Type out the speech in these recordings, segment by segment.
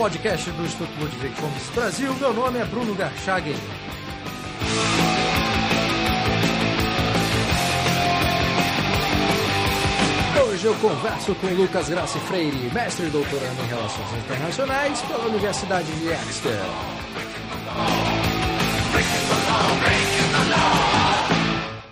podcast do Instituto Ludwig Brasil. Meu nome é Bruno Garchagen. Hoje eu converso com Lucas Grassi Freire, mestre e doutorando em Relações Internacionais pela Universidade de Exeter.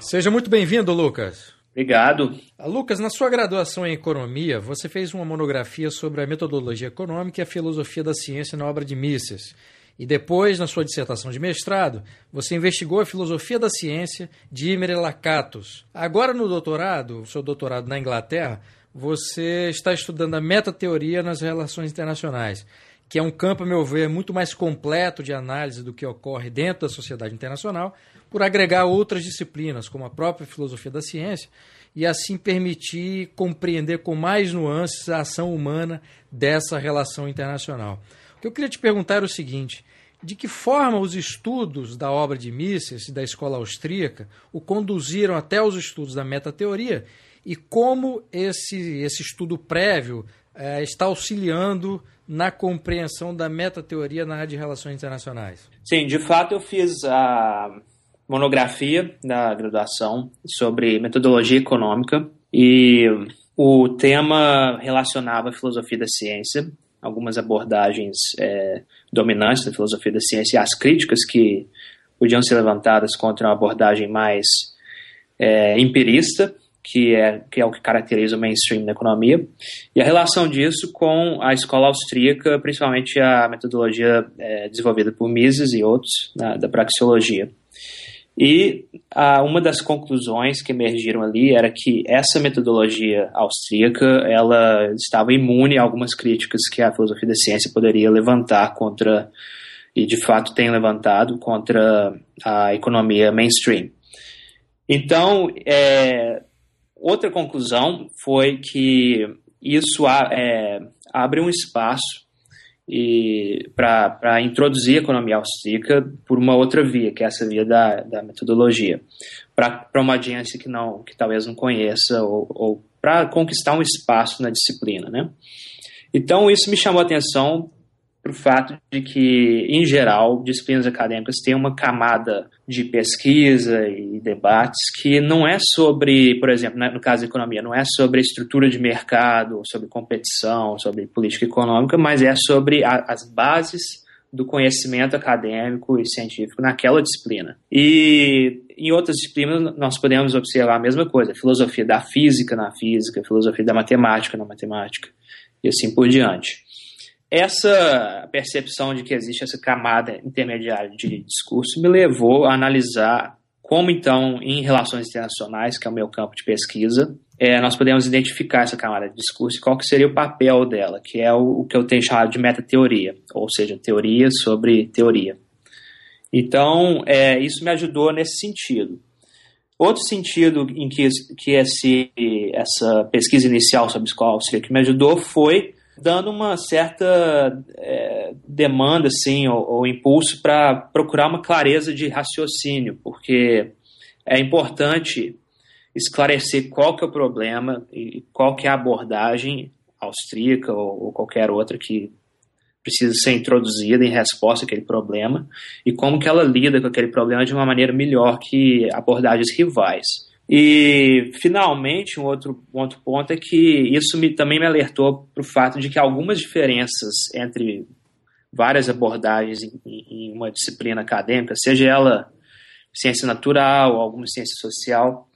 Seja muito bem-vindo, Lucas. Obrigado. Lucas, na sua graduação em Economia, você fez uma monografia sobre a metodologia econômica e a filosofia da ciência na obra de Mises. E depois, na sua dissertação de mestrado, você investigou a filosofia da ciência de Imre Lakatos. Agora, no doutorado, seu doutorado na Inglaterra, você está estudando a metateoria nas relações internacionais, que é um campo, a meu ver, muito mais completo de análise do que ocorre dentro da sociedade internacional, por agregar outras disciplinas, como a própria filosofia da ciência, e assim permitir compreender com mais nuances a ação humana dessa relação internacional. O que eu queria te perguntar é o seguinte: de que forma os estudos da obra de Mises e da escola austríaca o conduziram até os estudos da metateoria e como esse, esse estudo prévio eh, está auxiliando na compreensão da metateoria na área de relações internacionais? Sim, de fato eu fiz a monografia da graduação sobre metodologia econômica e o tema relacionava a filosofia da ciência, algumas abordagens é, dominantes da filosofia da ciência e as críticas que podiam ser levantadas contra uma abordagem mais é, empirista, que é, que é o que caracteriza o mainstream da economia, e a relação disso com a escola austríaca, principalmente a metodologia é, desenvolvida por Mises e outros na, da praxeologia. E ah, uma das conclusões que emergiram ali era que essa metodologia austríaca ela estava imune a algumas críticas que a filosofia da ciência poderia levantar contra, e de fato tem levantado, contra a economia mainstream. Então, é, outra conclusão foi que isso é, abre um espaço e para introduzir a economia austríaca por uma outra via, que é essa via da, da metodologia, para uma audiência que não que talvez não conheça ou, ou para conquistar um espaço na disciplina, né? Então isso me chamou a atenção para o fato de que, em geral, disciplinas acadêmicas têm uma camada de pesquisa e debates que não é sobre, por exemplo, né, no caso da economia, não é sobre a estrutura de mercado, sobre competição, sobre política econômica, mas é sobre a, as bases do conhecimento acadêmico e científico naquela disciplina. E em outras disciplinas nós podemos observar a mesma coisa, filosofia da física na física, filosofia da matemática na matemática e assim por diante essa percepção de que existe essa camada intermediária de discurso me levou a analisar como, então, em relações internacionais, que é o meu campo de pesquisa, é, nós podemos identificar essa camada de discurso e qual que seria o papel dela, que é o, o que eu tenho chamado de metateoria, ou seja, teoria sobre teoria. Então, é, isso me ajudou nesse sentido. Outro sentido em que, que esse, essa pesquisa inicial sobre escola austríaca me ajudou foi dando uma certa é, demanda, assim, ou, ou impulso para procurar uma clareza de raciocínio, porque é importante esclarecer qual que é o problema e qual que é a abordagem austríaca ou, ou qualquer outra que precisa ser introduzida em resposta àquele problema e como que ela lida com aquele problema de uma maneira melhor que abordagens rivais. E, finalmente, um outro, um outro ponto é que isso me, também me alertou para o fato de que algumas diferenças entre várias abordagens em, em, uma disciplina acadêmica, seja ela ciência natural ou alguma ciência social,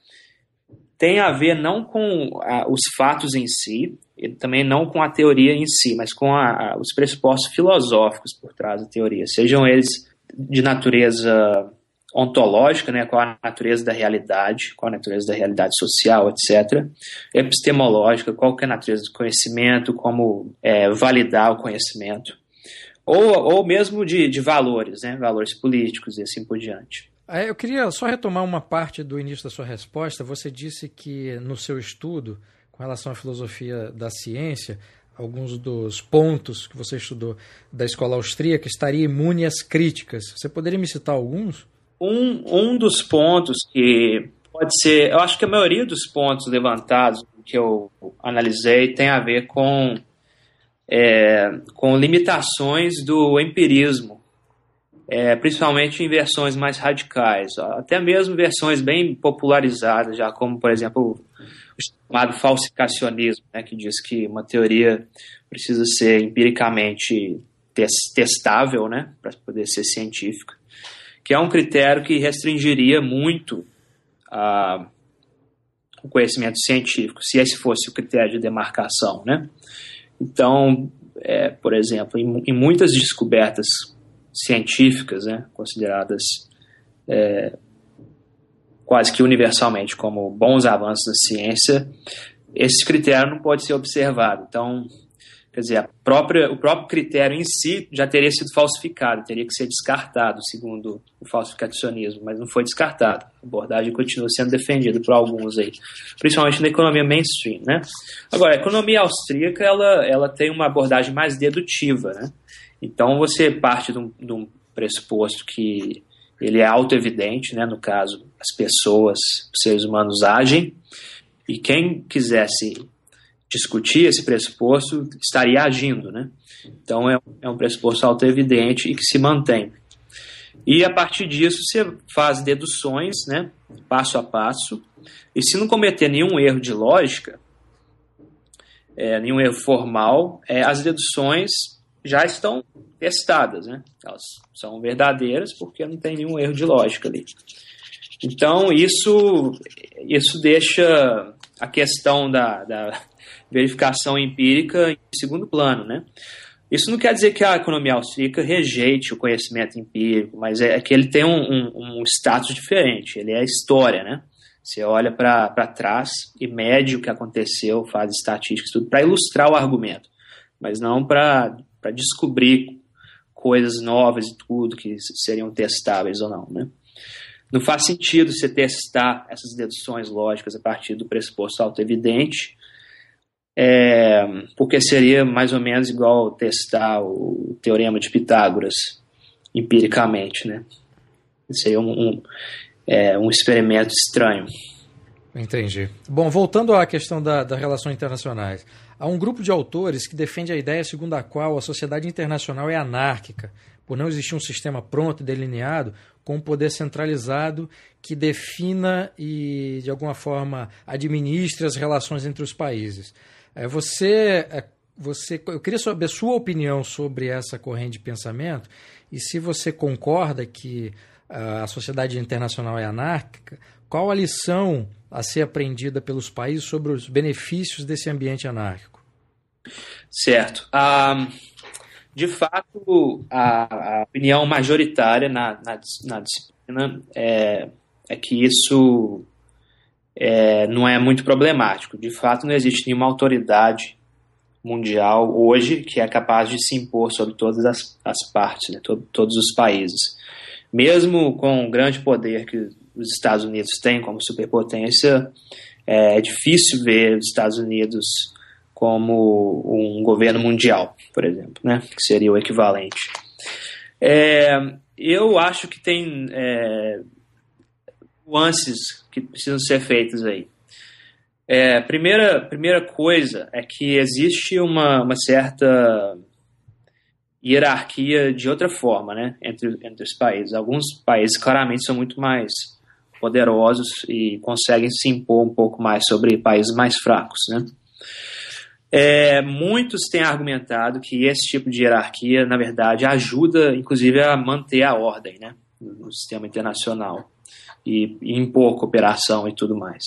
tem a ver não com a, os fatos em si, e também não com a teoria em si, mas com a, os pressupostos filosóficos por trás da teoria, sejam eles de natureza ontológica, né, qual a natureza da realidade, qual a natureza da realidade social, etc. Epistemológica, qual que é a natureza do conhecimento, como é, validar o conhecimento. Ou, ou mesmo de, de valores, né, valores políticos e assim por diante. É, eu queria só retomar uma parte do início da sua resposta. Você disse que no seu estudo, com relação à filosofia da ciência, alguns dos pontos que você estudou da escola austríaca estaria imune às críticas. Você poderia me citar alguns? Um, um dos pontos que pode ser, eu acho que a maioria dos pontos levantados que eu analisei tem a ver com é, com limitações do empirismo, é, principalmente em versões mais radicais, até mesmo versões bem popularizadas, já como, por exemplo, o chamado falsificacionismo, né, que diz que uma teoria precisa ser empiricamente testável né, para poder ser científica, que é um critério que restringiria muito a, o conhecimento científico, se esse fosse o critério de demarcação. Né? Então, é, por exemplo, em, em, muitas descobertas científicas, né, consideradas é, quase que universalmente como bons avanços da ciência, esse critério não pode ser observado. Então, quer dizer, própria, o próprio critério em si já teria sido falsificado, teria que ser descartado, segundo o falsificacionismo, mas não foi descartado. A abordagem continua sendo defendida por alguns aí, principalmente na economia mainstream, né? Agora, a economia austríaca, ela, ela tem uma abordagem mais dedutiva, né? Então, você parte de um, de um pressuposto que ele é auto-evidente, né? No caso, as pessoas, os seres humanos agem, e quem quisesse discutir esse pressuposto estaria agindo, né? Então é, é um pressuposto auto-evidente e que se mantém. E a partir disso você faz deduções, né? Passo a passo. E se não cometer nenhum erro de lógica, é, nenhum erro formal, é, as deduções já estão testadas, né? Elas são verdadeiras porque não tem nenhum erro de lógica ali. Então, isso, isso deixa a questão da, da verificação empírica em segundo plano, né? Isso não quer dizer que a economia austríaca rejeite o conhecimento empírico, mas é que ele tem um, um, um status diferente, ele é história, né? Você olha para trás e mede o que aconteceu, faz estatísticas, tudo, para ilustrar o argumento, mas não para descobrir coisas novas e tudo que seriam testáveis ou não, né? Não faz sentido você testar essas deduções lógicas a partir do pressuposto auto-evidente, é, porque seria mais ou menos igual testar o teorema de Pitágoras empiricamente, né? Seria um, um, é, um experimento estranho. Entendi. Bom, voltando à questão da, das relações internacionais. Há um grupo de autores que defende a ideia segundo a qual a sociedade internacional é anárquica, por não existir um sistema pronto e delineado com um poder centralizado que defina e, de alguma forma, administre as relações entre os países. É, você, é, você, eu queria saber a sua opinião sobre essa corrente de pensamento e se você concorda que a sociedade internacional é anárquica, qual a lição a ser aprendida pelos países sobre os benefícios desse ambiente anárquico? Certo. Um, de fato, a, a, opinião majoritária na, na, na disciplina é, é que isso é, não é muito problemático. De fato, não existe nenhuma autoridade mundial hoje que é capaz de se impor sobre todas as, as partes, né, to, todos os países. Mesmo com o grande poder que os Estados Unidos têm como superpotência, é, é difícil ver os Estados Unidos como um governo mundial, por exemplo, né, que seria o equivalente. É, eu acho que tem é, nuances que precisam ser feitas aí. É, primeira, primeira coisa é que existe uma, uma certa hierarquia de outra forma né, entre, entre os países. Alguns países claramente são muito mais poderosos e conseguem se impor um pouco mais sobre países mais fracos. Né? É, muitos têm argumentado que esse tipo de hierarquia, na verdade, ajuda, inclusive, a manter a ordem né, no sistema internacional e, e impor cooperação e tudo mais.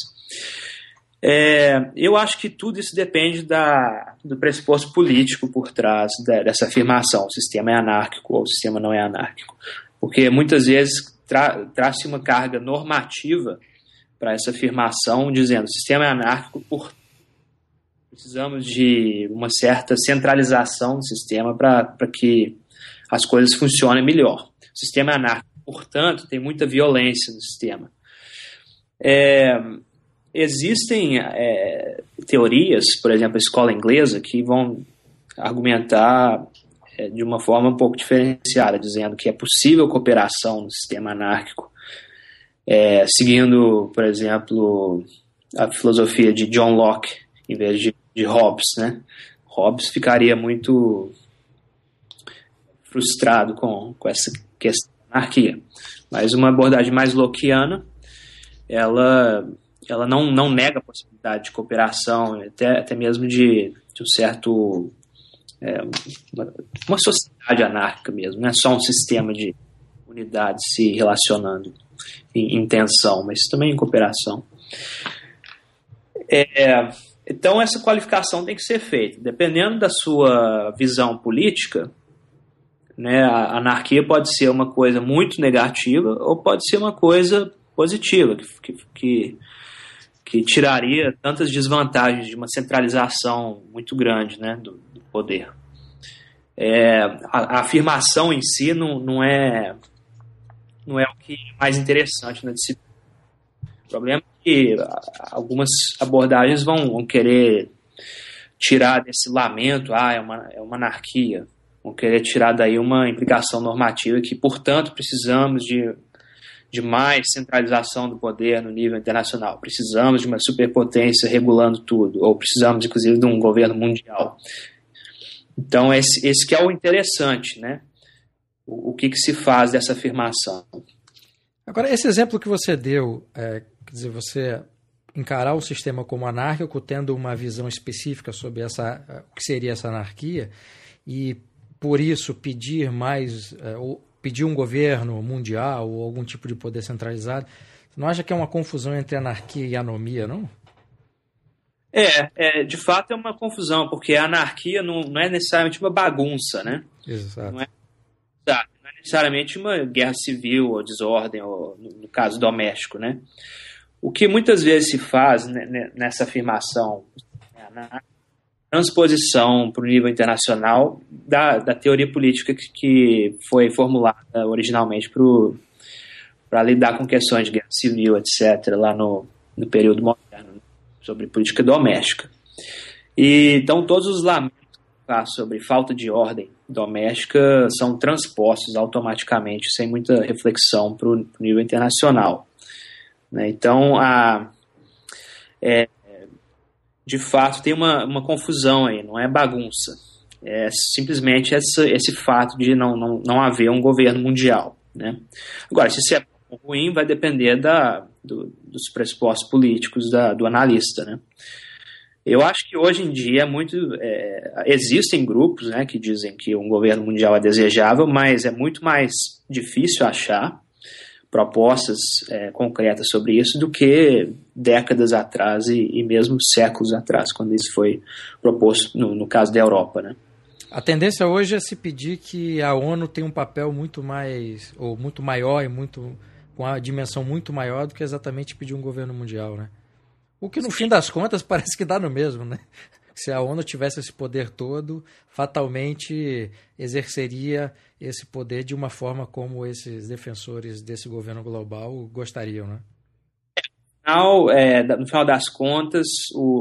É, eu acho que tudo isso depende da, do pressuposto político por trás da, dessa afirmação: o sistema é anárquico ou o sistema não é anárquico. Porque muitas vezes tra, traz-se uma carga normativa para essa afirmação, dizendo o sistema é anárquico por precisamos de uma certa centralização do sistema para que as coisas funcionem melhor. O sistema é anárquico portanto, tem muita violência no sistema. É, existem é, teorias, por exemplo, a escola inglesa, que vão argumentar é, de uma forma um pouco diferenciada, dizendo que é possível cooperação no sistema anárquico, é, seguindo, por exemplo, a filosofia de John Locke, em vez de, de Hobbes. Né? Hobbes ficaria muito frustrado com, com essa questão da anarquia. Mas uma abordagem mais lockeana, ela, ela não, não nega a possibilidade de cooperação, até, até mesmo de, de um certo. É, uma, uma sociedade anárquica mesmo, não é só um sistema de unidades se relacionando em, em tensão, mas também em cooperação. É, então, essa qualificação tem que ser feita. Dependendo da sua visão política, né, a anarquia pode ser uma coisa muito negativa ou pode ser uma coisa positiva, que, que, que tiraria tantas desvantagens de uma centralização muito grande né, do, do poder. É, a, a, afirmação em si não, não, é, não é o que é mais interessante na disciplina. O problema é que algumas abordagens vão, vão querer tirar desse lamento, ah, é uma, é uma anarquia, vão querer tirar daí uma implicação normativa que, portanto, precisamos de, de mais centralização do poder no nível internacional, precisamos de uma superpotência regulando tudo, ou precisamos, inclusive, de um governo mundial. Então, esse, esse que é o interessante, né? O, o que, que se faz dessa afirmação. Agora, esse exemplo que você deu, é, Quer dizer, você encarar o sistema como anárquico, tendo uma visão específica sobre essa, o que seria essa anarquia, e por isso pedir mais, é, ou pedir um governo mundial ou algum tipo de poder centralizado. Você não acha que é uma confusão entre anarquia e anomia, não? É, é, de fato é uma confusão, porque a anarquia não, não é necessariamente uma bagunça, né? Exato. Não é, não é necessariamente uma guerra civil ou desordem, ou, no caso doméstico, né? O que muitas vezes se faz nessa afirmação, né, na transposição para o nível internacional da, da teoria política que, foi formulada originalmente para lidar com questões de guerra civil, etc., lá no, no período moderno, sobre política doméstica. E, então, todos os lamentos sobre falta de ordem doméstica são transpostos automaticamente, sem muita reflexão, para o nível internacional. Né? Então, a, é, de fato, tem uma, uma confusão aí, não é bagunça. É simplesmente essa, esse fato de não, não, não haver um governo mundial. Né? Agora, se isso é ruim, vai depender da, do, dos pressupostos políticos da, do analista. Né? Eu acho que hoje em dia é muito. É, existem grupos né, que dizem que um governo mundial é desejável, mas é muito mais difícil achar propostas é, concretas sobre isso do que décadas atrás e, e, mesmo séculos atrás, quando isso foi proposto no, no, caso da Europa, né? A tendência hoje é se pedir que a ONU tenha um papel muito mais ou muito maior e muito com a dimensão muito maior do que exatamente pedir um governo mundial, né? O que no fim das contas parece que dá no mesmo, né? Se a ONU tivesse esse poder todo, fatalmente exerceria esse poder de uma forma como esses defensores desse governo global gostariam, né? É, no final das contas,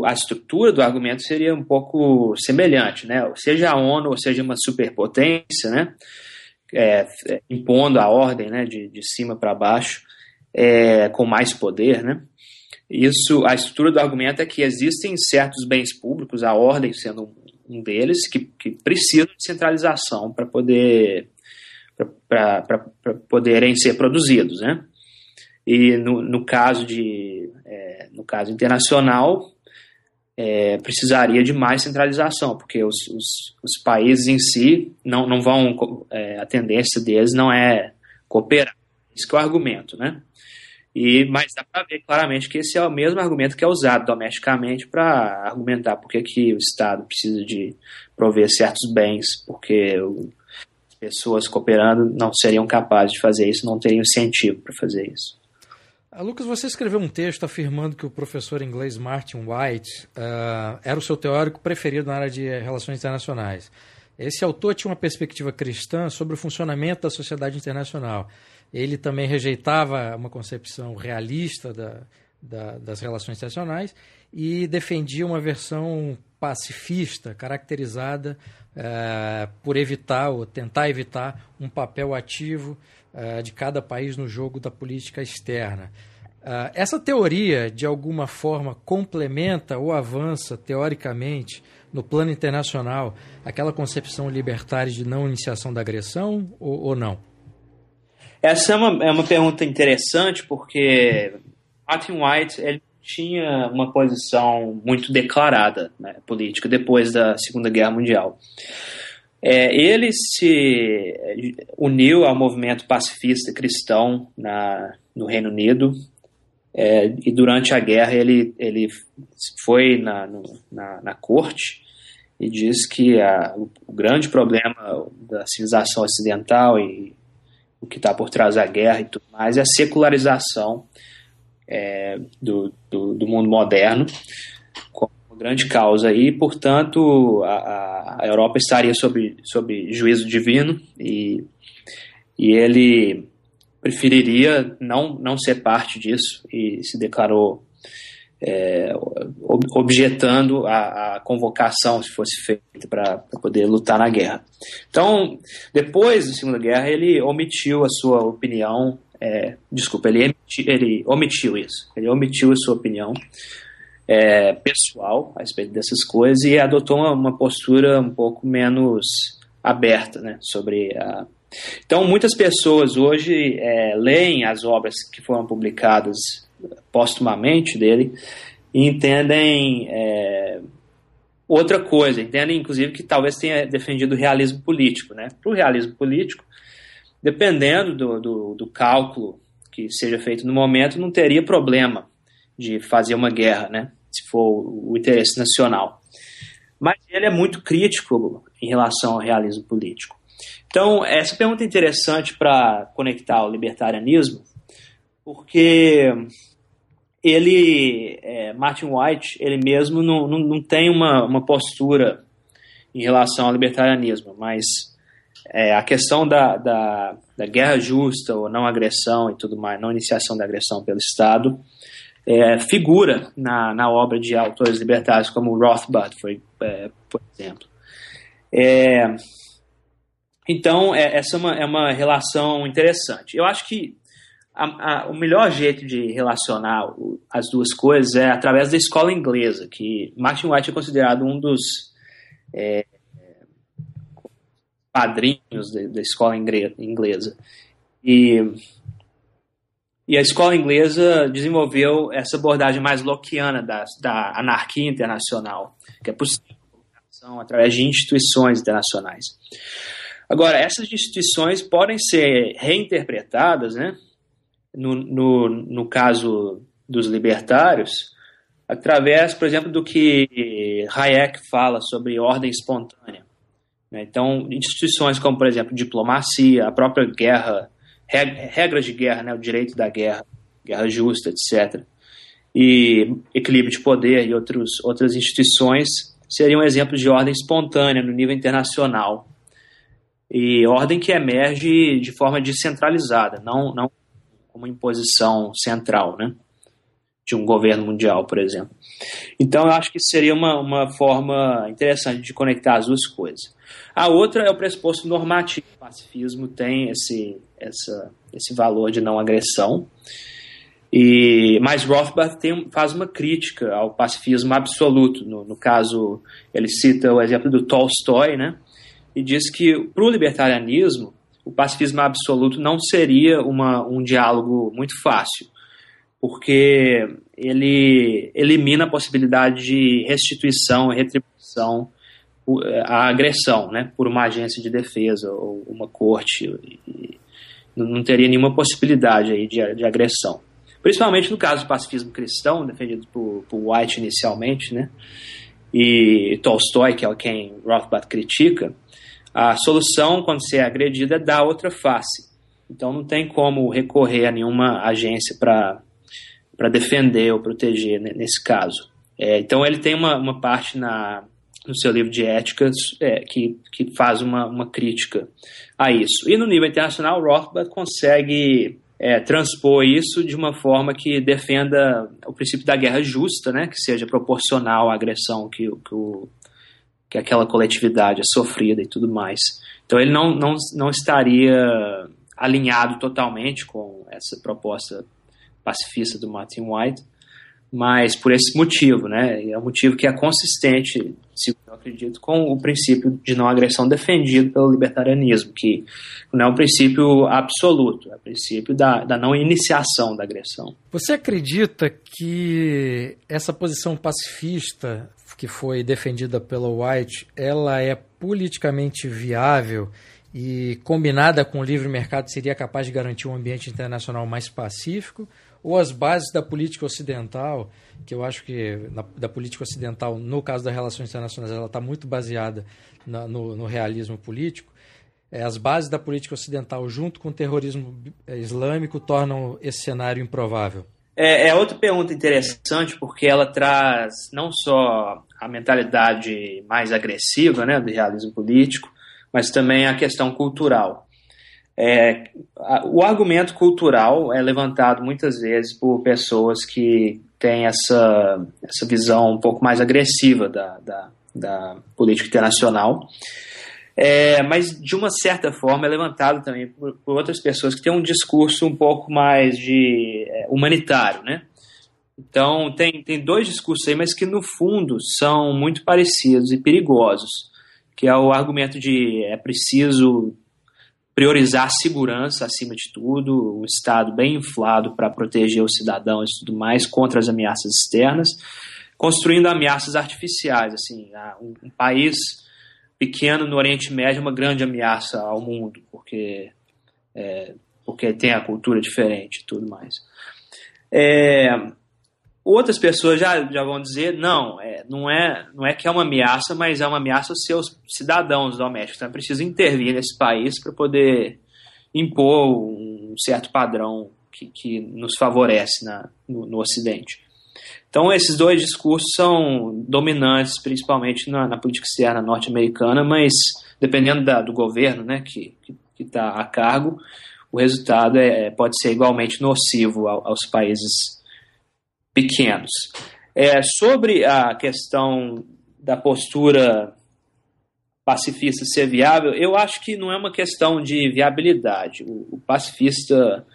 a estrutura do argumento seria um pouco semelhante, né? Seja a ONU, ou seja uma superpotência, né? É, é, impondo a ordem, né? De, de cima para baixo, é, com mais poder, né? Isso, a estrutura do argumento é que existem certos bens públicos, a ordem sendo um deles, que, que precisam de centralização para poder para poderem ser produzidos, né? E no, no caso de é, no caso internacional é, precisaria de mais centralização, porque os, os, os, países em si não, não vão é, a tendência deles não é cooperar. Isso que é o argumento, né? E, mas dá para ver claramente que esse é o mesmo argumento que é usado domesticamente para argumentar porque que o Estado precisa de prover certos bens, porque o, as pessoas cooperando não seriam capazes de fazer isso, não teriam incentivo para fazer isso. Uh, Lucas, você escreveu um texto afirmando que o professor inglês Martin White uh, era o seu teórico preferido na área de relações internacionais. Esse autor tinha uma perspectiva cristã sobre o funcionamento da sociedade internacional. Ele também rejeitava uma concepção realista da, da, das relações internacionais e defendia uma versão pacifista, caracterizada uh, por evitar ou tentar evitar um papel ativo uh, de cada país no jogo da política externa. Uh, essa teoria, de alguma forma, complementa ou avança, teoricamente, no plano internacional, aquela concepção libertária de não iniciação da agressão ou, ou não? Essa é uma, é uma pergunta interessante porque Martin White ele tinha uma posição muito declarada né, política depois da Segunda Guerra Mundial. É, ele se uniu ao movimento pacifista cristão na, no Reino Unido é, e durante a guerra ele, ele foi na, no, na, na, corte e diz que a, o, grande problema da civilização ocidental e o que está por trás da guerra e tudo mais é a secularização é, do, do, do, mundo moderno como grande causa e, portanto, a, a Europa estaria sob, sob juízo divino e, e ele preferiria não, não ser parte disso e se declarou é, objetando a, a, convocação se fosse feita para poder lutar na guerra. Então, depois da Segunda Guerra, ele omitiu a sua opinião. É, desculpa, ele, ele omitiu isso. Ele omitiu a sua opinião é, pessoal a respeito dessas coisas e adotou uma, uma postura um pouco menos aberta né, sobre a, então, muitas pessoas hoje é, leem as obras que foram publicadas postumamente dele entendem é, outra coisa, entendem inclusive que talvez tenha defendido o realismo político. Né? Para o realismo político, dependendo do, do, do, cálculo que seja feito no momento, não teria problema de fazer uma guerra, né? se for o interesse nacional. Mas ele é muito crítico em relação ao realismo político. Então, essa pergunta é interessante para conectar o libertarianismo, porque ele, é, Martin White, ele mesmo não, não, não tem uma, uma postura em relação ao libertarianismo, mas é, a questão da, da, da, guerra justa ou não agressão e tudo mais, não iniciação da agressão pelo Estado, é, figura na, na obra de autores libertários como Rothbard, foi, é, por exemplo. É, então, é, essa é uma, é uma relação interessante. Eu acho que a, a, o melhor jeito de relacionar o, as duas coisas é através da escola inglesa, que Martin White é considerado um dos é, padrinhos da, da escola inglesa. E, e a escola inglesa desenvolveu essa abordagem mais lockeana da, da anarquia internacional, que é possível através de instituições internacionais. Agora, essas instituições podem ser reinterpretadas, né, no, no, no caso dos libertários, através, por exemplo, do que Hayek fala sobre ordem espontânea. Né? Então, instituições como, por exemplo, diplomacia, a própria guerra, regras de guerra, né, o direito da guerra, guerra justa, etc., e equilíbrio de poder e outros, outras instituições seriam exemplos de ordem espontânea no nível internacional e ordem que emerge de forma descentralizada, não, não como imposição central, né? De um governo mundial, por exemplo. Então, eu acho que seria uma, uma forma interessante de conectar as duas coisas. A outra é o pressuposto normativo. O pacifismo tem esse, essa, esse valor de não agressão. E, mas Rothbard tem, faz uma crítica ao pacifismo absoluto. No, no caso, ele cita o exemplo do Tolstói, né? e diz que para o libertarianismo o pacifismo absoluto não seria uma, um diálogo muito fácil, porque ele elimina a possibilidade de restituição e retribuição à agressão, né, por uma agência de defesa ou uma corte, não teria nenhuma possibilidade aí de, de agressão. Principalmente no caso do pacifismo cristão, defendido por, por White inicialmente, né, e Tolstói, que é quem Rothbard critica, a solução, quando você é agredido, é dar outra face. Então não tem como recorrer a nenhuma agência para defender ou proteger nesse caso. É, então ele tem uma, uma parte na, no seu livro de éticas é, que, que faz uma, uma crítica a isso. E no nível internacional, Rothbard consegue é, transpor isso de uma forma que defenda o princípio da guerra justa, né, que seja proporcional à agressão que, que o que aquela coletividade é sofrida e tudo mais. Então ele não, não, não estaria alinhado totalmente com essa proposta pacifista do Martin White, mas por esse motivo, né? É um motivo que é consistente eu acredito, com o princípio de não agressão defendido pelo libertarianismo, que não é um princípio absoluto, é o princípio da, da não iniciação da agressão. Você acredita que essa posição pacifista que foi defendida pela White, ela é politicamente viável e combinada com o livre mercado seria capaz de garantir um ambiente internacional mais pacífico? Ou as bases da política ocidental, que eu acho que na, da política ocidental, no caso das relações internacionais, ela está muito baseada na, no, no, realismo político, é, as bases da política ocidental, junto com o terrorismo é, islâmico, tornam esse cenário improvável? É, é outra pergunta interessante, porque ela traz não só a mentalidade mais agressiva né, do realismo político, mas também a questão cultural. É, o argumento cultural é levantado muitas vezes por pessoas que têm essa, essa visão um pouco mais agressiva da, da, da política internacional. É, mas de uma certa forma é levantado também por, por, outras pessoas que têm um discurso um pouco mais de é, humanitário, né? Então tem, tem dois discursos aí, mas que no fundo são muito parecidos e perigosos, que é o argumento de é preciso priorizar segurança acima de tudo, um Estado bem inflado para proteger os cidadãos e tudo mais contra as ameaças externas, construindo ameaças artificiais. Assim, um, um país pequeno no Oriente Médio é uma grande ameaça ao mundo, porque, é, porque tem a cultura diferente e tudo mais. É, Outras pessoas já, já vão dizer, não, é, não, é, não é que é uma ameaça, mas é uma ameaça aos seus cidadãos domésticos. Então é preciso intervir nesse país para poder impor um certo padrão que, que nos favorece na, no, no, Ocidente. Então esses dois discursos são dominantes, principalmente na, na política externa norte-americana, mas dependendo da, do governo né, que está a cargo, o resultado é, pode ser igualmente nocivo aos países pequenos. É, sobre a questão da postura pacifista ser viável, eu acho que não é uma questão de viabilidade. O, o pacifista,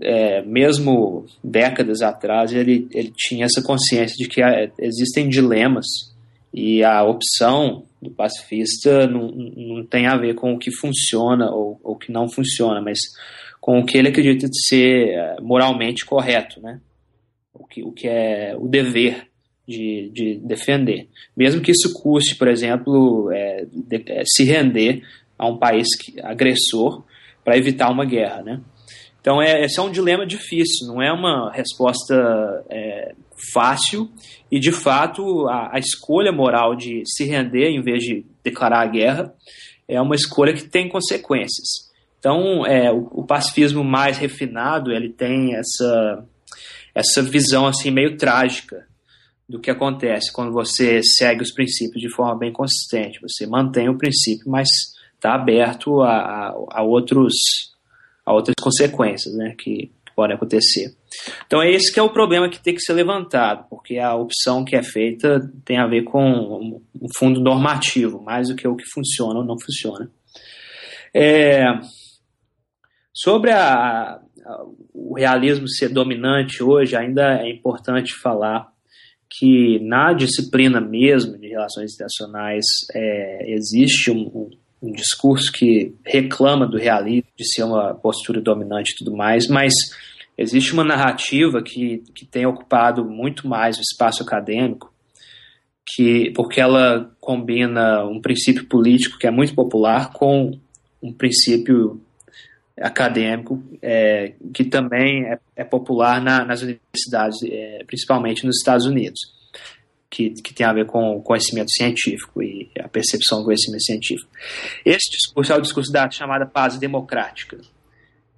é, mesmo décadas atrás, ele, ele tinha essa consciência de que há, existem dilemas e a opção do pacifista não, não tem a ver com o que funciona ou o que não funciona, mas com o que ele acredita ser é, moralmente correto, né? O que, o que é o dever de, de defender. Mesmo que isso custe, por exemplo, é, de, é, se render a um país que, agressor para evitar uma guerra. Né? Então, é, esse é um dilema difícil, não é uma resposta é, fácil e, de fato, a, a, escolha moral de se render em vez de declarar a guerra é uma escolha que tem consequências. Então, é, o, o pacifismo mais refinado ele tem essa essa visão assim meio trágica do que acontece quando você segue os princípios de forma bem consistente. Você mantém o princípio, mas está aberto a, a, a, outros, a outras consequências né, que, que, podem acontecer. Então é esse que é o problema que tem que ser levantado, porque a opção que é feita tem a ver com um fundo normativo, mais do que o que funciona ou não funciona. É, sobre a, o realismo ser dominante hoje, ainda é importante falar que na disciplina mesmo de relações internacionais é, existe um, um, discurso que reclama do realismo, de ser uma postura dominante e tudo mais, mas existe uma narrativa que, que tem ocupado muito mais o espaço acadêmico, que porque ela combina um princípio político que é muito popular com um princípio acadêmico é, que também é, é popular na, nas universidades, é, principalmente nos Estados Unidos, que, que tem a ver com o conhecimento científico e a percepção do conhecimento científico. Esse discurso é o discurso da chamada paz democrática,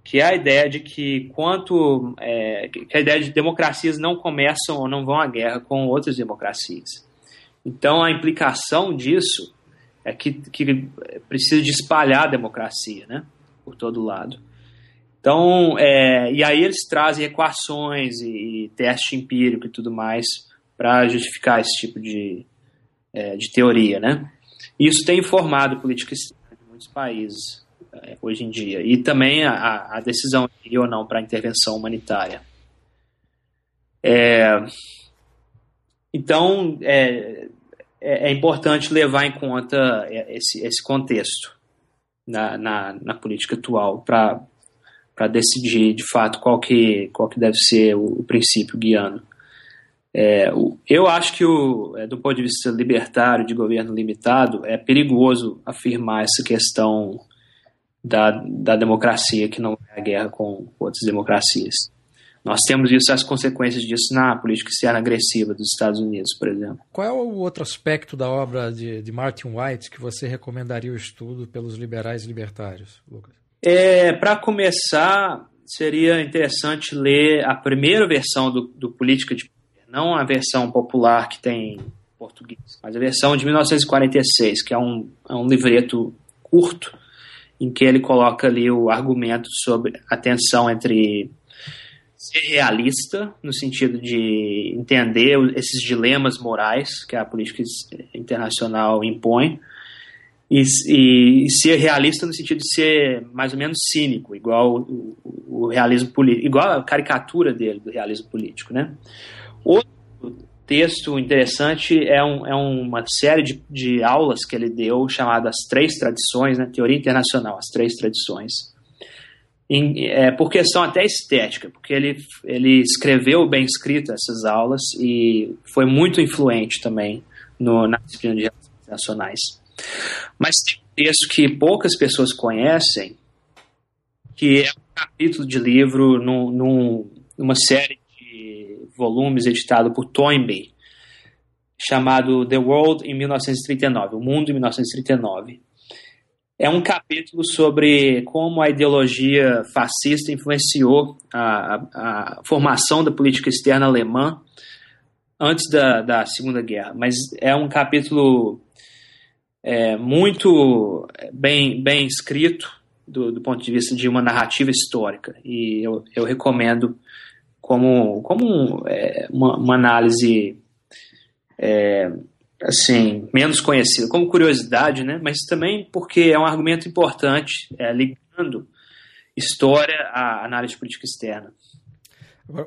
que é a ideia de que quanto é, que a ideia de democracias não começam ou não vão à guerra com outras democracias. Então a implicação disso é que, que precisa de espalhar a democracia, né? Por todo lado. Então, é, e aí eles trazem equações e, e teste empírico e tudo mais para justificar esse tipo de, é, de teoria, né? Isso tem informado política externa de muitos países é, hoje em dia e também a, a decisão de ir ou não para intervenção humanitária. É, então, é, é, é importante levar em conta esse, esse contexto na, na, na política atual para decidir de fato qual que, qual que deve ser o, o princípio guiando. É, eu acho que, o, é, do ponto de vista libertário, de governo limitado, é perigoso afirmar essa questão da, da democracia, que não é a guerra com outras democracias. Nós temos visto as consequências disso na política externa agressiva dos Estados Unidos, por exemplo. Qual é o outro aspecto da obra de, de Martin White que você recomendaria o estudo pelos liberais libertários, Lucas? É, Para começar, seria interessante ler a primeira versão do, do Política de não a versão popular que tem português, mas a versão de 1946, que é um, é um livreto curto, em que ele coloca ali o argumento sobre a tensão entre ser realista, no sentido de entender esses dilemas morais que a política internacional impõe, e, e, ser realista no sentido de ser mais ou menos cínico, igual o, o realismo político, igual a caricatura dele do realismo político, né? Outro texto interessante é, um, é uma série de, de aulas que ele deu chamada As Três Tradições, né? Teoria Internacional, As Três Tradições. Em, é, por questão até estética, porque ele, ele escreveu bem escrito essas aulas e foi muito influente também no, na disciplina de relações internacionais. Mas tem um texto que poucas pessoas conhecem, que é um capítulo de livro num, num, numa série volumes editado por Toynbee, chamado The World em 1939, O Mundo em 1939. É um capítulo sobre como a ideologia fascista influenciou a, a, a formação da política externa alemã antes da, da Segunda Guerra. Mas é um capítulo é, muito bem, bem escrito do, do, ponto de vista de uma narrativa histórica. E eu, eu recomendo como, como é, uma, uma, análise é, assim menos conhecida, como curiosidade, né? mas também porque é um argumento importante é, ligando história à análise de política externa.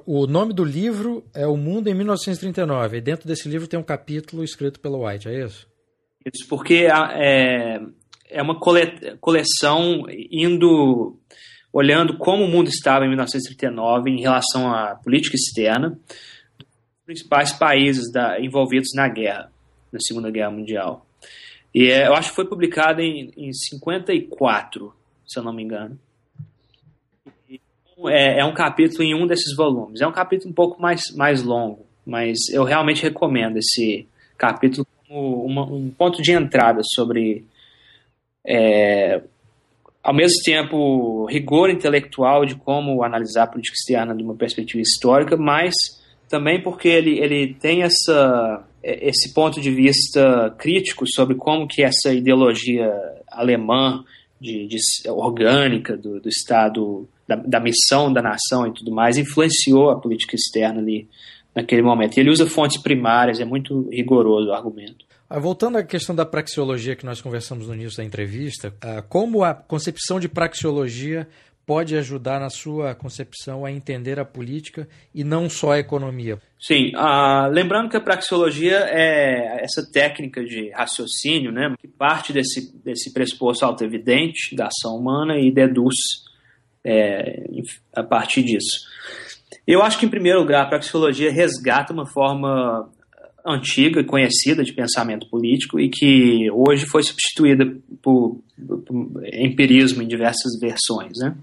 O nome do livro é O Mundo em 1939. E dentro desse livro tem um capítulo escrito pelo White, é isso? Isso, porque é, é uma coleção indo olhando como o mundo estava em 1939 em relação à política externa principais países da, envolvidos na guerra, na Segunda Guerra Mundial. E é, eu acho que foi publicado em, em 54, se eu não me engano. É, é, um capítulo em um desses volumes. É um capítulo um pouco mais, mais longo, mas eu realmente recomendo esse capítulo como uma, um ponto de entrada sobre é, ao mesmo tempo, rigor intelectual de como analisar a política externa de uma perspectiva histórica, mas também porque ele, ele tem essa, esse ponto de vista crítico sobre como que essa ideologia alemã de, de orgânica do, do Estado, da, da, missão da nação e tudo mais, influenciou a política externa ali naquele momento. E ele usa fontes primárias, é muito rigoroso o argumento. Ah, voltando à questão da praxeologia que nós conversamos no início da entrevista, ah, como a concepção de praxeologia pode ajudar na sua concepção a entender a política e não só a economia? Sim, uh, lembrando que a praxeologia é essa técnica de raciocínio, né, que parte desse, desse pressuposto auto-evidente da ação humana e deduz é, a partir disso. Eu acho que, em primeiro lugar, a praxeologia resgata uma forma antiga e conhecida de pensamento político e que hoje foi substituída por, por empirismo em diversas versões, né?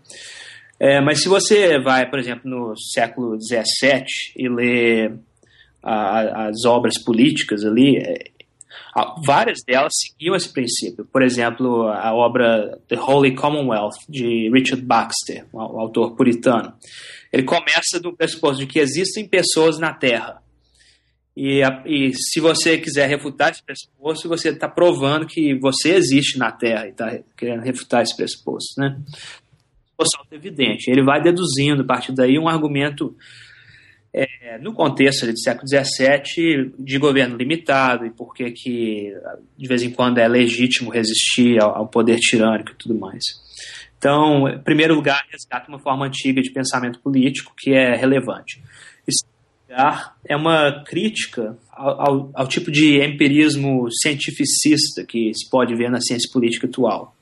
É, mas se você vai, por exemplo, no século XVII e lê a, as obras políticas ali, é, várias delas seguiam esse princípio. Por exemplo, a obra The Holy Commonwealth, de Richard Baxter, o autor puritano. Ele começa do pressuposto de que existem pessoas na Terra e, e, se você quiser refutar esse pressuposto, você está provando que você existe na Terra e está querendo refutar esse pressuposto, né? Pressuposto evidente. Ele vai deduzindo, a partir daí, um argumento é, no contexto do século XVII de governo limitado e por que de vez em quando é legítimo resistir ao, ao poder tirânico e tudo mais. Então, em primeiro lugar, resgata uma forma antiga de pensamento político que é relevante. Lugar, é uma crítica ao, ao, ao, tipo de empirismo cientificista que se pode ver na ciência política atual.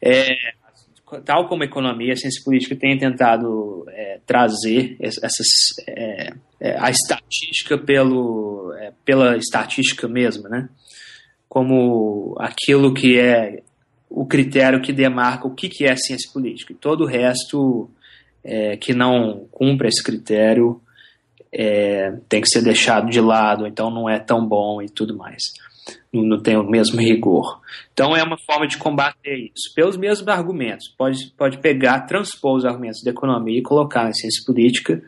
É, tal como a economia, a ciência política tem tentado é, trazer essas, é, é, a estatística pelo, é, pela estatística mesmo, né? como aquilo que é o critério que demarca o que, que é ciência política. E todo o resto é, que não cumpre esse critério é, tem que ser deixado de lado, então não é tão bom e tudo mais. Não, tem o mesmo rigor. Então é uma forma de combater isso. Pelos mesmos argumentos. Pode, pode pegar, transpor os argumentos da economia e colocar na ciência política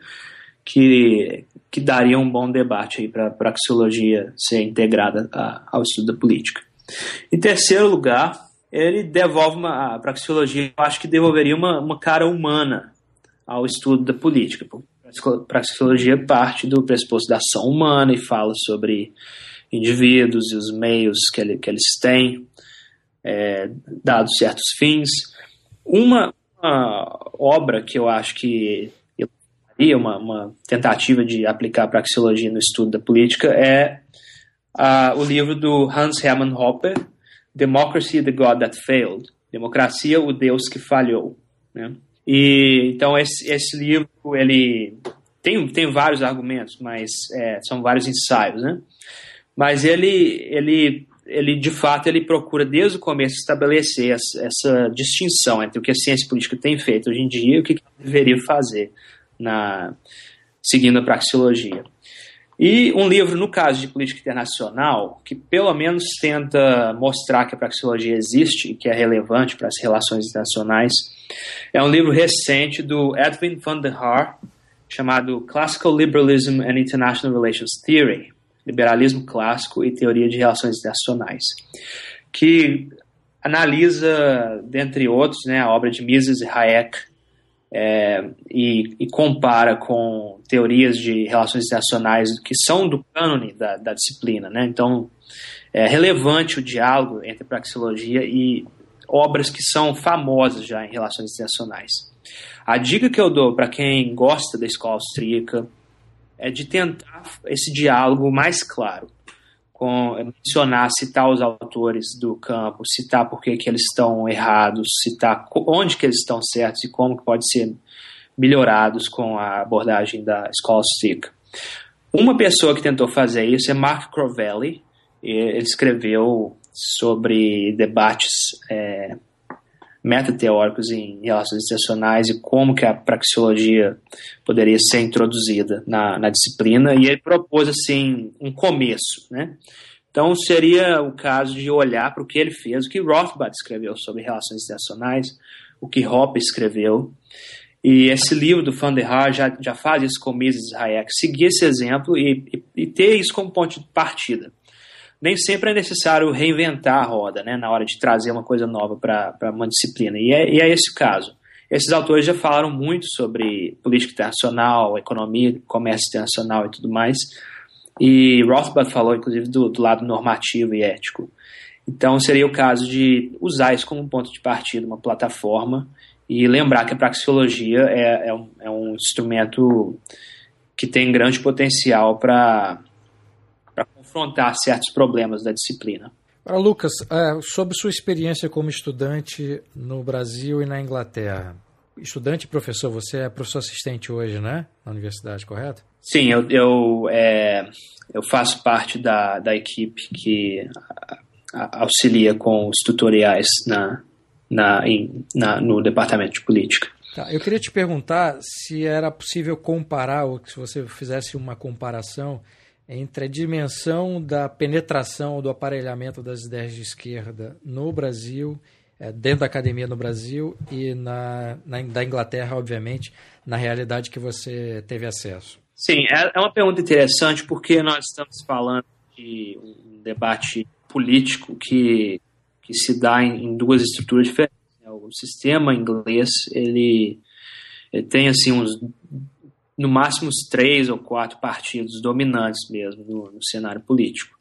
que, que daria um bom debate aí para a praxeologia ser integrada a, ao estudo da política. Em terceiro lugar, ele devolve uma, a praxeologia, eu acho que devolveria uma, uma cara humana ao estudo da política. A praxeologia parte do pressuposto da ação humana e fala sobre indivíduos e os meios que, ele, que eles têm, é, dados certos fins. Uma, uma, obra que eu acho que uma, uma tentativa de aplicar a praxeologia no estudo da política é uh, o livro do Hans Hermann Hoppe, Democracy, the God That Failed. Democracia, o Deus que falhou. Né? E então esse, esse livro ele tem, tem vários argumentos, mas é, são vários ensaios, né? Mas ele ele ele de fato ele procura desde o começo estabelecer essa, essa distinção entre o que a ciência política tem feito hoje em dia e o que deveria fazer na seguindo a praxeologia. E um livro, no caso de política internacional, que pelo menos tenta mostrar que a praxeologia existe e que é relevante para as relações internacionais, é um livro recente do Edwin van der Haar, chamado Classical Liberalism and International Relations Theory, Liberalismo Clássico e Teoria de Relações Internacionais, que analisa, dentre outros, né, a obra de Mises e Hayek, é, e, e, compara com teorias de relações internacionais que são do cânone da, da, disciplina. Né? Então, é relevante o diálogo entre praxeologia e obras que são famosas já em relações internacionais. A dica que eu dou para quem gosta da escola austríaca é de tentar esse diálogo mais claro com, mencionar, citar os autores do campo, citar por que, eles estão errados, citar onde que eles estão certos e como que pode ser melhorados com a abordagem da escola austríaca. Uma pessoa que tentou fazer isso é Mark Crovelli. Ele escreveu sobre debates é, metateóricos em relações internacionais e como que a praxeologia poderia ser introduzida na, na disciplina, e ele propôs assim um começo, né? Então seria o caso de olhar para o que ele fez, o que Rothbard escreveu sobre relações internacionais, o que Hoppe escreveu, e esse livro do Van der Haar já, já faz isso com Mises Hayek, seguir esse exemplo e, e, e ter isso como ponto de partida nem sempre é necessário reinventar a roda, né, na hora de trazer uma coisa nova para uma disciplina. E é, e é esse o caso. Esses autores já falaram muito sobre política internacional, economia, comércio internacional e tudo mais. E Rothbard falou, inclusive, do, do lado normativo e ético. Então, seria o caso de usar isso como um ponto de partida, uma plataforma, e lembrar que a praxeologia é, é, um, é um instrumento que tem grande potencial para confrontar certos problemas da disciplina. Para Lucas, é, sobre sua experiência como estudante no Brasil e na Inglaterra. Estudante e professor, você é professor assistente hoje, né? Na universidade, correto? Sim, eu, eu, é, eu faço parte da, da equipe que auxilia com os tutoriais na, na, em, na, no departamento de política. Tá, eu queria te perguntar se era possível comparar, ou se você fizesse uma comparação entre a dimensão da penetração do aparelhamento das ideias de esquerda no Brasil, é, dentro da academia no Brasil e na, na, da Inglaterra, obviamente, na realidade que você teve acesso. Sim, é, é uma pergunta interessante porque nós estamos falando de um debate político que, que se dá em, em duas estruturas diferentes. Né? O sistema inglês ele, ele tem assim uns no máximo os três ou quatro partidos dominantes mesmo no, no cenário político.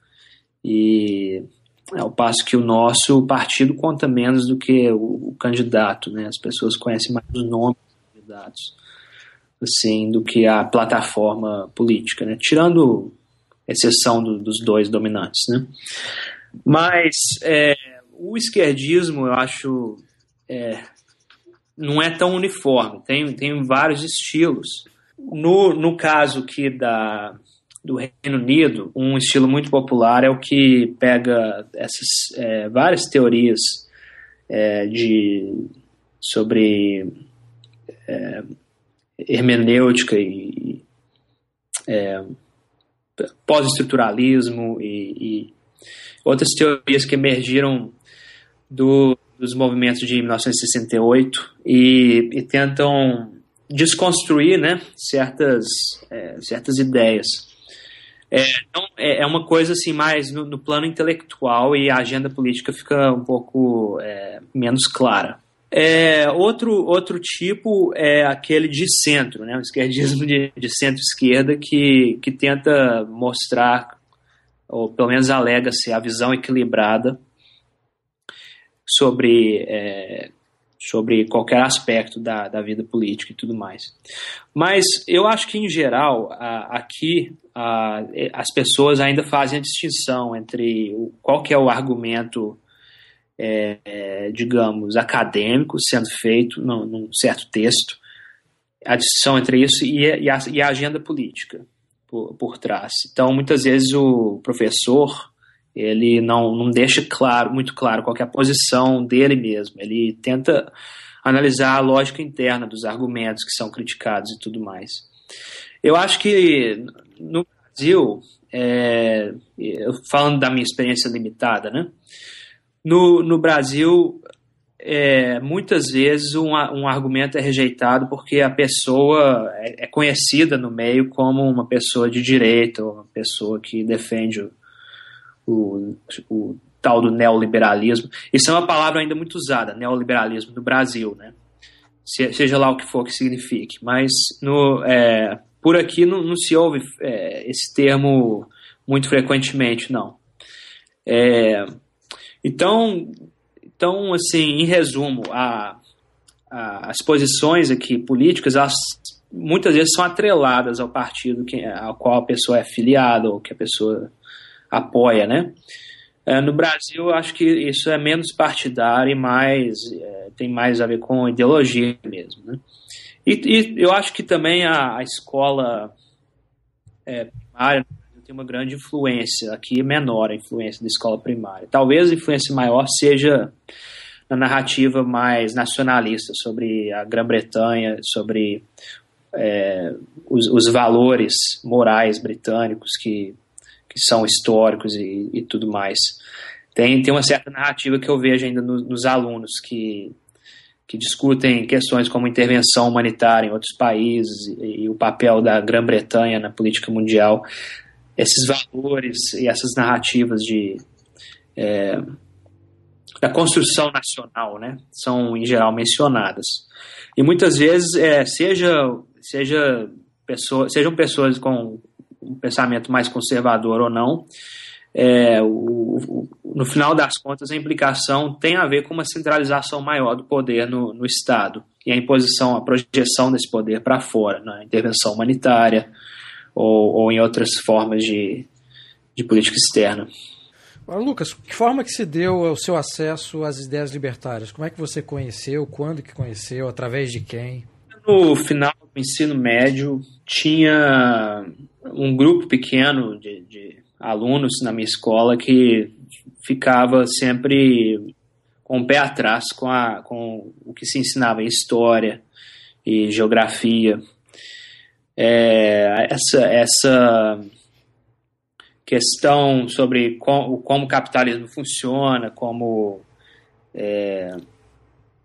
E ao passo que o nosso partido conta menos do que o, o candidato, né? As pessoas conhecem mais os nomes dos candidatos. assim do que a plataforma política, né? Tirando exceção do, dos dois dominantes, né? Mas é, o esquerdismo, eu acho, é, não é tão uniforme. Tem, tem vários estilos. No, no caso aqui da, do Reino Unido, um estilo muito popular é o que pega essas é, várias teorias é, de sobre é, hermenêutica e é, pós-estruturalismo e, e, outras teorias que emergiram do, dos movimentos de 1968 e, e tentam desconstruir né, certas, é, certas ideias. É, então, é, é uma coisa assim mais no, no, plano intelectual e a agenda política fica um pouco é, menos clara. É, outro, outro tipo é aquele de centro, né, o esquerdismo de, de centro-esquerda que, que tenta mostrar, ou pelo menos alega ser a visão equilibrada sobre é, sobre qualquer aspecto da, da vida política e tudo mais. Mas eu acho que, em geral, aqui as pessoas ainda fazem a distinção entre qual que é o argumento, é, é, digamos, acadêmico sendo feito num, num, certo texto, a distinção entre isso e, e, a, e a agenda política por, por trás. Então, muitas vezes o professor ele não, não deixa claro, muito claro qual é a posição dele mesmo. Ele tenta analisar a lógica interna dos argumentos que são criticados e tudo mais. Eu acho que no Brasil, é, falando da minha experiência limitada, né? No, no Brasil, é, muitas vezes um, um, argumento é rejeitado porque a pessoa é, é, conhecida no meio como uma pessoa de direita, uma pessoa que defende o, o, tal do neoliberalismo. Isso é uma palavra ainda muito usada, neoliberalismo no Brasil, né? Se, seja lá o que for que signifique. Mas no, é, por aqui não, não se ouve é, esse termo muito frequentemente, não. É, então, então, assim, em resumo, a, a, as posições aqui políticas, muitas vezes são atreladas ao partido que, ao qual a pessoa é filiada ou que a pessoa apoia, né? É, no Brasil, acho que isso é menos partidário e mais é, tem mais a ver com ideologia mesmo, né? E, e eu acho que também a, a escola é, primária tem uma grande influência, aqui menor a influência da escola primária. Talvez a influência maior seja na narrativa mais nacionalista sobre a Grã-Bretanha, sobre é, os, os valores morais britânicos que que são históricos e, e tudo mais. Tem, tem uma certa narrativa que eu vejo ainda no, nos alunos que, que discutem questões como intervenção humanitária em outros países e, e o papel da Grã-Bretanha na política mundial. Esses valores e essas narrativas de é, da construção nacional, né, são em geral mencionadas. E muitas vezes, é, seja, seja pessoa, sejam pessoas com um pensamento mais conservador ou não, é, o, o, no final das contas, a implicação tem a ver com uma centralização maior do poder no, no Estado e a imposição, a projeção desse poder para fora, na intervenção humanitária ou, ou, em outras formas de, de política externa. Lucas, que forma que se deu o seu acesso às ideias libertárias? Como é que você conheceu? Quando que conheceu? Através de quem? No final do ensino médio, tinha um grupo pequeno de, de alunos na minha escola que ficava sempre com o pé atrás com, a, com o que se ensinava em história e geografia. É, essa, essa questão sobre com, como o capitalismo funciona, como, é,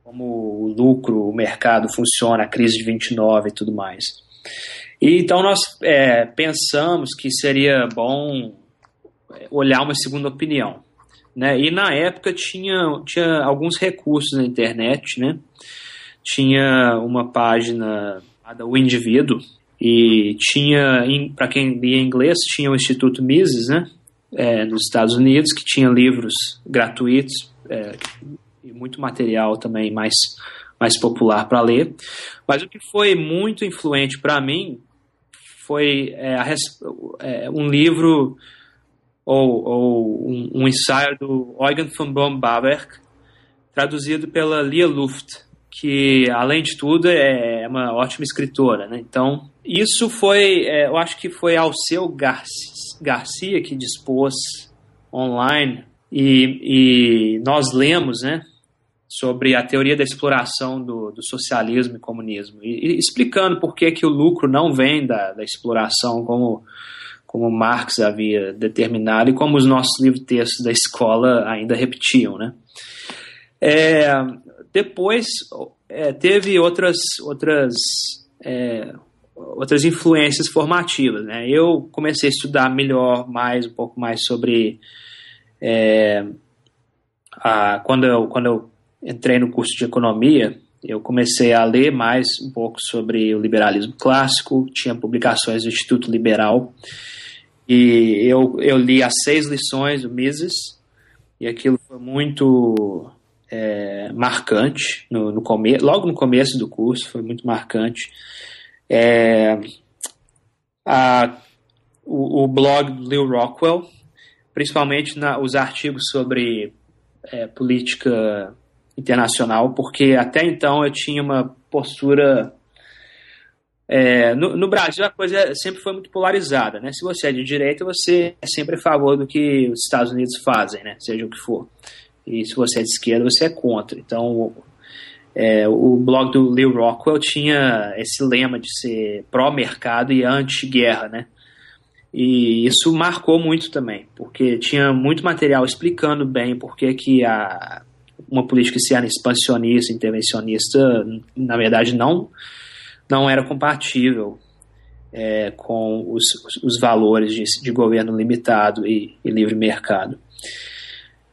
como o lucro, o mercado funciona, a crise de 29 e tudo mais. E, então nós é, pensamos que seria bom é, olhar uma segunda opinião. Né? E na época tinha, tinha alguns recursos na internet, né? Tinha uma página chamada O Indivíduo, e tinha, para quem lia inglês, tinha o Instituto Mises, né? É, nos Estados Unidos, que tinha livros gratuitos é, muito material também mais mais popular para ler. Mas o que foi muito influente para mim foi é, a, é, um livro ou, ou um, um, ensaio do Eugen von Baumbawerk, traduzido pela Lia Luft, que, além de tudo, é uma ótima escritora. Né? Então, isso foi, é, eu acho que foi ao seu Garcia que dispôs online e, e nós lemos, né, sobre a teoria da exploração do, do socialismo e comunismo, e, e, explicando por que, que o lucro não vem da, da exploração como, como Marx havia determinado e como os nossos livros textos da escola ainda repetiam. Né? É, depois é, teve outras, outras, é, outras influências formativas. Né? Eu comecei a estudar melhor, mais um pouco mais sobre é, quando, eu, quando eu entrei no curso de economia, eu comecei a ler mais um pouco sobre o liberalismo clássico, tinha publicações do Instituto Liberal, e eu, eu li as seis lições do Mises, e aquilo foi muito é, marcante no, no come logo no começo do curso, foi muito marcante. É, a, o, o blog do Leo Rockwell, principalmente na, os artigos sobre é, política internacional, porque até então eu tinha uma postura. É, no, no, Brasil a coisa sempre foi muito polarizada, né? Se você é de direita, você é sempre a favor do que os Estados Unidos fazem, né? Seja o que for. E se você é de esquerda, você é contra. Então, é, o blog do Leo Rockwell tinha esse lema de ser pró-mercado e anti-guerra, né? E isso marcou muito também, porque tinha muito material explicando bem por que, que a, uma política expansionista, intervencionista, na verdade, não, não era compatível é, com os, os valores de, de governo limitado e, e, livre mercado.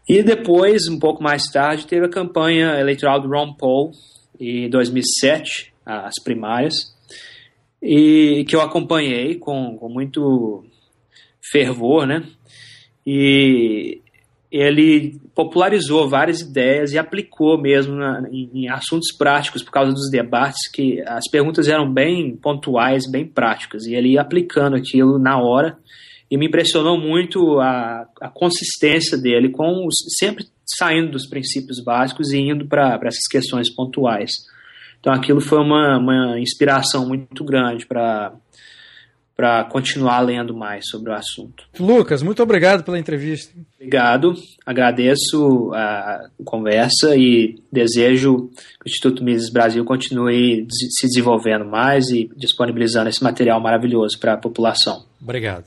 E depois, um pouco mais tarde, teve a campanha eleitoral do Ron Paul, em 2007, as primárias, e que eu acompanhei com, com muito fervor, né? E ele popularizou várias ideias e aplicou mesmo na, em, em, assuntos práticos por causa dos debates que as perguntas eram bem pontuais, bem práticas e ele ia aplicando aquilo na hora e me impressionou muito a, a consistência dele com os, sempre saindo dos princípios básicos e indo para essas questões pontuais. Então aquilo foi uma, uma inspiração muito grande para para continuar lendo mais sobre o assunto. Lucas, muito obrigado pela entrevista. Obrigado, agradeço a conversa e desejo que o Instituto Mises Brasil continue se desenvolvendo mais e disponibilizando esse material maravilhoso para a população. Obrigado.